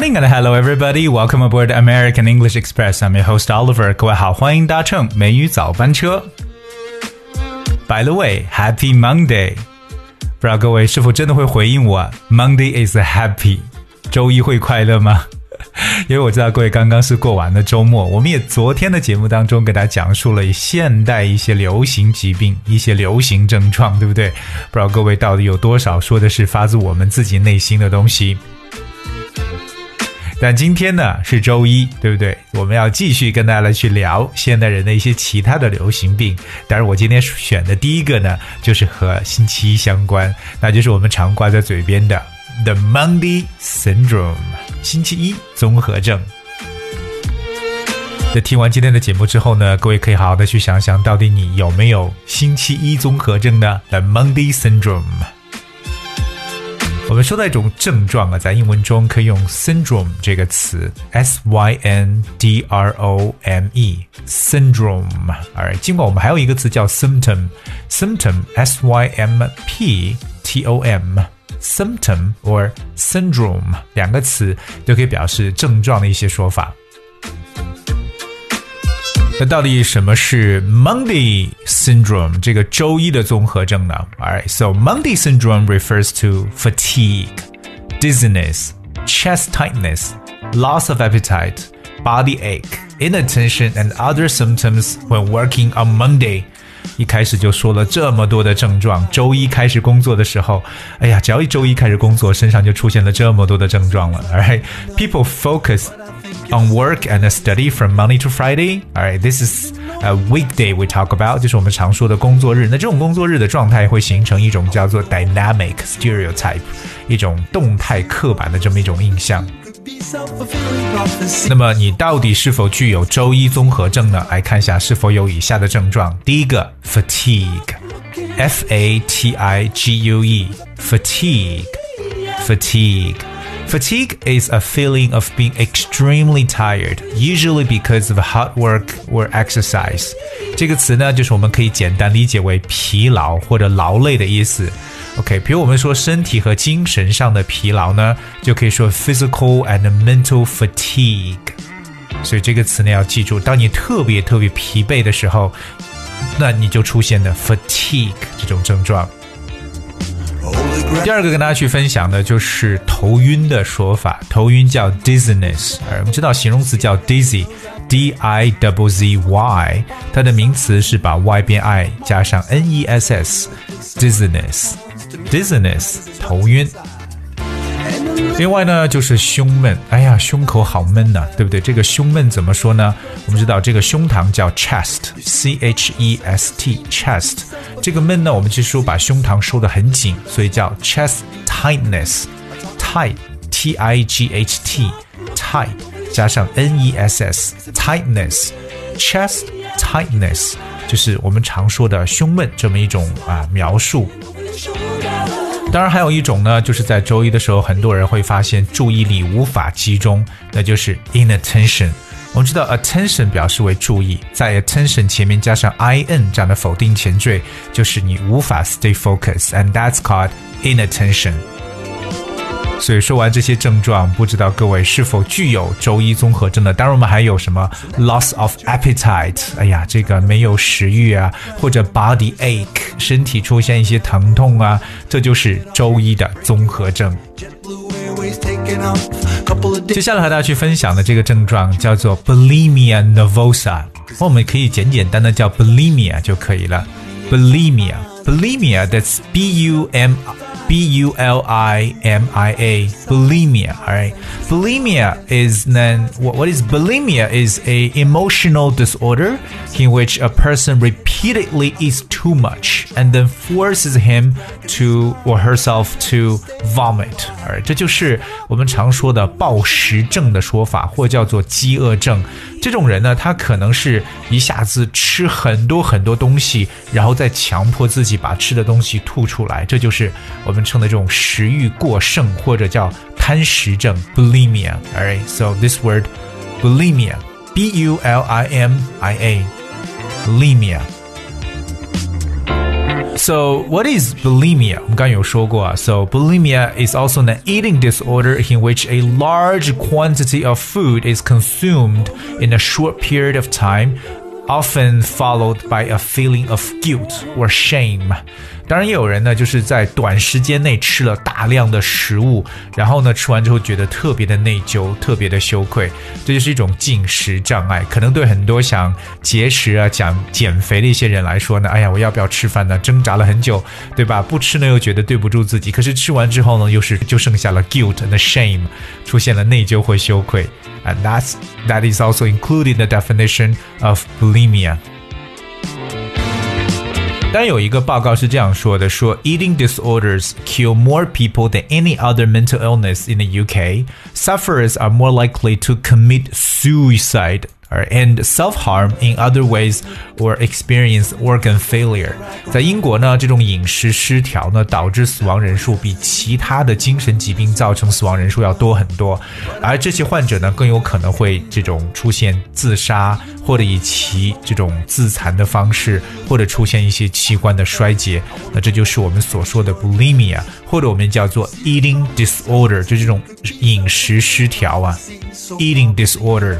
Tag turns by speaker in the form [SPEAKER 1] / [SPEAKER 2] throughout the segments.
[SPEAKER 1] ling and hello everybody. Welcome aboard American English Express. I'm your host Oliver. 各位好，欢迎搭乘美语早班车。By the way, Happy Monday. 不知道各位是否真的会回应我？Monday is happy. 周一会快乐吗？因为我知道各位刚刚是过完了周末，我们也昨天的节目当中给大家讲述了现代一些流行疾病、一些流行症状，对不对？不知道各位到底有多少说的是发自我们自己内心的东西。但今天呢是周一，对不对？我们要继续跟大家来去聊现代人的一些其他的流行病。当然，我今天选的第一个呢，就是和星期一相关，那就是我们常挂在嘴边的 The Monday Syndrome，星期一综合症。在听完今天的节目之后呢，各位可以好好的去想想，到底你有没有星期一综合症呢？The Monday Syndrome。我们说到一种症状啊，在英文中可以用 syndrome 这个词，s y n d r o m e，syndrome。而尽管我们还有一个词叫 symptom，symptom，s y m p t o m，symptom or syndrome 两个词都可以表示症状的一些说法。那到底什么是 Monday syndrome 这个周一的综合症呢？Alright, so Monday syndrome refers to fatigue, dizziness, chest tightness, loss of appetite, body ache, inattention, and other symptoms when working on Monday. 一开始就说了这么多的症状，周一开始工作的时候，哎呀，只要一周一开始工作，身上就出现了这么多的症状了。Alright, people focus on work and study from Monday to Friday. All right, this is a weekday we talk about，就是我们常说的工作日。那这种工作日的状态会形成一种叫做 dynamic stereotype，一种动态刻板的这么一种印象。那么你到底是否具有周一综合症呢？来看一下是否有以下的症状。第一个，fatigue，f a t i g u e，fatigue，fatigue。 Fatigue is a feeling of being extremely tired, usually because of hard work or exercise. 这个词呢，就是我们可以简单理解为疲劳或者劳累的意思。OK，比如我们说身体和精神上的疲劳呢，就可以说 physical and mental fatigue。所以这个词呢要记住，当你特别特别疲惫的时候，那你就出现了 fatigue 这种症状。 第二个跟大家去分享的就是头晕的说法，头晕叫 dizziness，我们知道形容词叫 dizzy，d i w z y，它的名词是把 y 变 i 加上 n e s s，dizziness，dizziness，头晕。另外呢，就是胸闷，哎呀，胸口好闷呐，对不对？这个胸闷怎么说呢？我们知道这个胸膛叫 chest，c h e s t，chest。这个闷呢，我们其实把胸膛收得很紧，所以叫 chest tightness，tight，t i g h t，tight，加上 n e s s，tightness，chest tightness，就是我们常说的胸闷这么一种啊描述。当然，还有一种呢，就是在周一的时候，很多人会发现注意力无法集中，那就是 inattention。我们知道 attention 表示为注意，在 attention 前面加上 in 这样的否定前缀，就是你无法 stay focused，and that's called inattention。所以说完这些症状，不知道各位是否具有周一综合症呢？当然，我们还有什么 loss of appetite，哎呀，这个没有食欲啊，或者 body ache，身体出现一些疼痛啊，这就是周一的综合症。接下来和大家去分享的这个症状叫做 bulimia nervosa，我们可以简简单单叫 bulimia 就可以了。bulimia，bulimia，that's b u m。B U L I M I A, bulimia. All right, bulimia is then what, what is bulimia is a emotional disorder in which a person repeatedly eats too much and then forces him to or herself to vomit. All right，这就是我们常说的暴食症的说法，或叫做饥饿症。这种人呢，他可能是一下子吃很多很多东西，然后再强迫自己把吃的东西吐出来，这就是我们称的这种食欲过剩或者叫贪食症 （bulimia）。Alright, so this word bulimia, B-U-L-I-M-I-A, bulimia. So what is bulimia? 我们刚有说过啊。So bulimia is also an eating disorder in which a large quantity of food is consumed in a short period of time often followed by a feeling of guilt or shame. 当然，也有人呢，就是在短时间内吃了大量的食物，然后呢，吃完之后觉得特别的内疚，特别的羞愧，这就是一种进食障碍。可能对很多想节食啊、想减肥的一些人来说呢，哎呀，我要不要吃饭呢？挣扎了很久，对吧？不吃呢又觉得对不住自己，可是吃完之后呢，又是就剩下了 guilt and shame，出现了内疚或羞愧。And that's that is also included in the definition of bulimia. 但有一个报告是这样说的：说 eating disorders kill more people than any other mental illness in the UK. Sufferers are more likely to commit suicide and self-harm in other ways or experience organ failure。在英国呢，这种饮食失调呢，导致死亡人数比其他的精神疾病造成死亡人数要多很多，而这些患者呢，更有可能会这种出现自杀，或者以其这种自残的方式，或者出现一些器官的衰竭。那这就是我们所说的 bulimia，或者我们叫做 eating disorder，就这种饮食失调啊，eating disorder。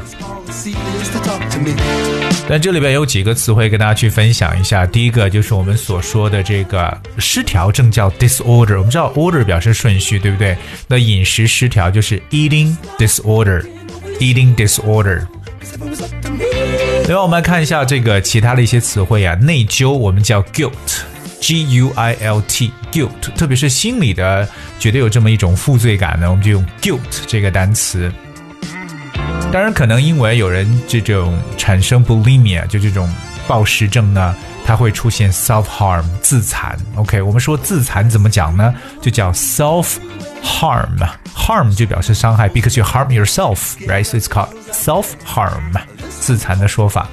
[SPEAKER 1] 但这里边有几个词汇跟大家去分享一下。第一个就是我们所说的这个失调症叫 disorder。我们知道 order 表示顺序，对不对？那饮食失调就是 eating disorder，eating disorder。另外，我们来看一下这个其他的一些词汇啊。内疚我们叫 guilt，g u i l t，guilt。特别是心里的觉得有这么一种负罪感呢，我们就用 guilt 这个单词。当然，可能因为有人这种产生 bulimia，就这种暴食症呢，它会出现 self harm 自残。OK，我们说自残怎么讲呢？就叫 self harm，harm 就表示伤害，because you harm yourself，right？So it's called self harm，自残的说法。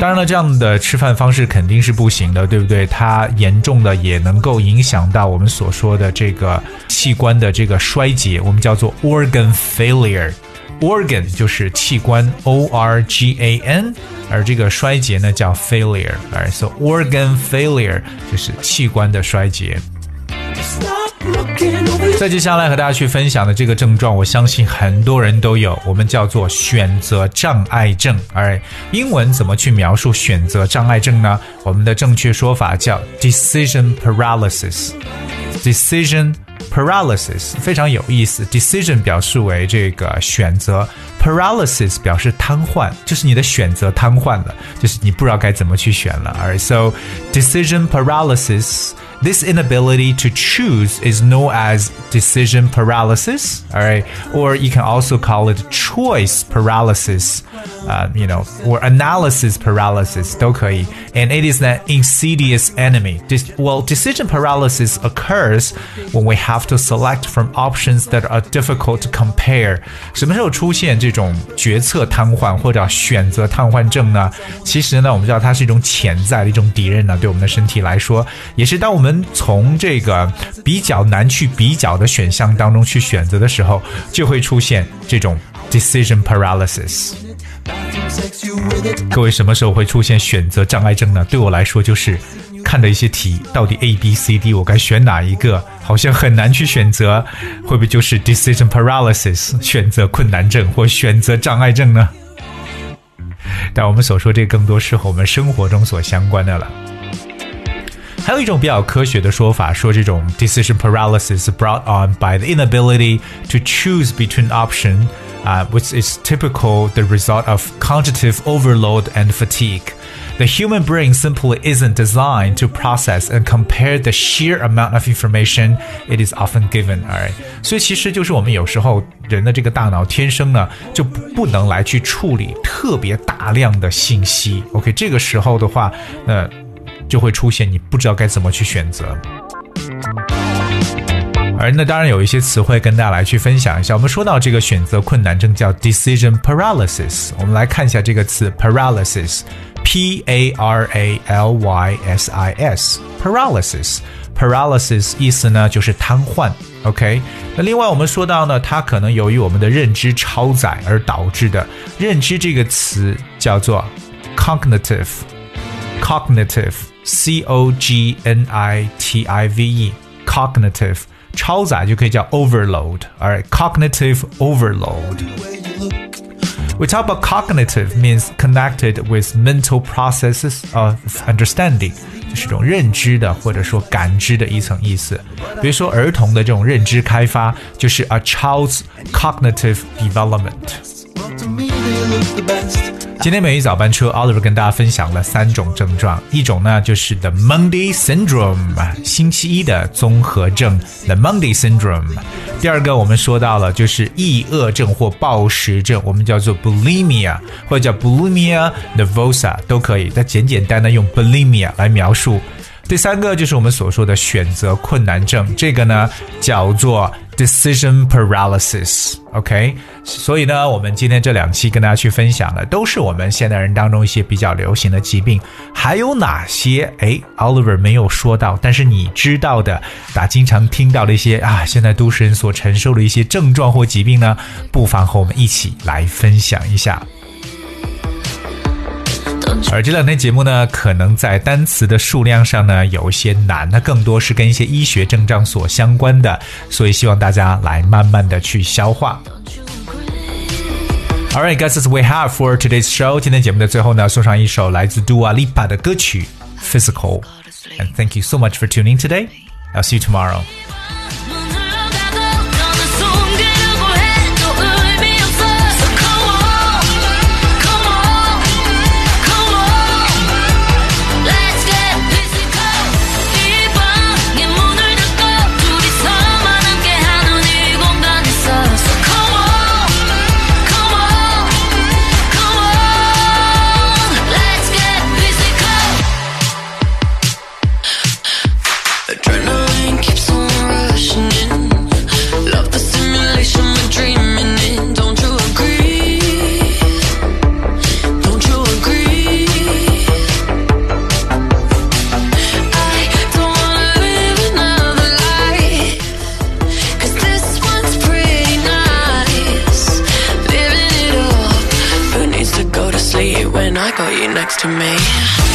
[SPEAKER 1] 当然了，这样的吃饭方式肯定是不行的，对不对？它严重的也能够影响到我们所说的这个器官的这个衰竭，我们叫做 organ failure。Organ 就是器官，o r g a n，而这个衰竭呢叫 failure。so organ failure 就是器官的衰竭。再接下来和大家去分享的这个症状，我相信很多人都有，我们叫做选择障碍症。而英文怎么去描述选择障碍症呢？我们的正确说法叫 decision paralysis。decision paralysis 非常有意思，decision 表示为这个选择，paralysis 表示瘫痪，就是你的选择瘫痪了，就是你不知道该怎么去选了。Alright, so decision paralysis. This inability to choose is known as decision paralysis, all right? Or you can also call it choice paralysis, uh, you know, or analysis paralysis, 都可以. And it is an insidious enemy. well, decision paralysis occurs when we have to select from options that are difficult to compare. 什么时候出现这种决策瘫痪或者选择瘫痪症呢？其实呢，我们知道它是一种潜在的一种敌人呢，对我们的身体来说，也是当我们们从这个比较难去比较的选项当中去选择的时候，就会出现这种 decision paralysis。 各位什么时候会出现选择障碍症呢？对我来说，就是看的一些题，到底 A、B、C、D 我该选哪一个，好像很难去选择，会不会就是 decision paralysis 选择困难症或选择障碍症呢？但我们所说这更多是和我们生活中所相关的了。还有一种比较科学的说法，说这种 decision paralysis brought on by the inability to choose between option, uh, which is typical the result of cognitive overload and fatigue. The human brain simply isn't designed to process and compare the sheer amount of information it is often given. Alright，所以其实就是我们有时候人的这个大脑天生呢就不能来去处理特别大量的信息。OK，这个时候的话，那 就会出现你不知道该怎么去选择。而那当然有一些词汇跟大家来去分享一下。我们说到这个选择困难症叫 decision paralysis，我们来看一下这个词 paralysis，p a r a l y s i s，paralysis，paralysis 意思呢就是瘫痪。OK，那另外我们说到呢，它可能由于我们的认知超载而导致的。认知这个词叫做 cognitive cognitive。cognitive，c o g n i t i v e，cognitive。超载就可以叫 overload，而 cognitive overload。We talk about cognitive means connected with mental processes of understanding，就是一种认知的或者说感知的一层意思。比如说儿童的这种认知开发，就是 a child's cognitive development。 今天美语早班车，Oliver 跟大家分享了三种症状，一种呢就是 the Monday syndrome，星期一的综合症，the Monday syndrome。第二个我们说到了就是抑饿症或暴食症，我们叫做 bulimia 或者叫 bulimia nervosa 都可以，但简简单单用 bulimia 来描述。第三个就是我们所说的选择困难症，这个呢叫做 decision paralysis，OK？所以呢，我们今天这两期跟大家去分享的，都是我们现代人当中一些比较流行的疾病。还有哪些？哎，Oliver 没有说到，但是你知道的，大家经常听到的一些啊，现在都市人所承受的一些症状或疾病呢？不妨和我们一起来分享一下。而这两天节目呢，可能在单词的数量上呢有一些难，那更多是跟一些医学症状所相关的，所以希望大家来慢慢的去消化。All right, guys, this we have for today's show。今天节目的最后呢，送上一首来自 Dua Lipa 的歌曲《Physical》，and thank you so much for tuning today. I'll see you tomorrow.
[SPEAKER 2] Next to me.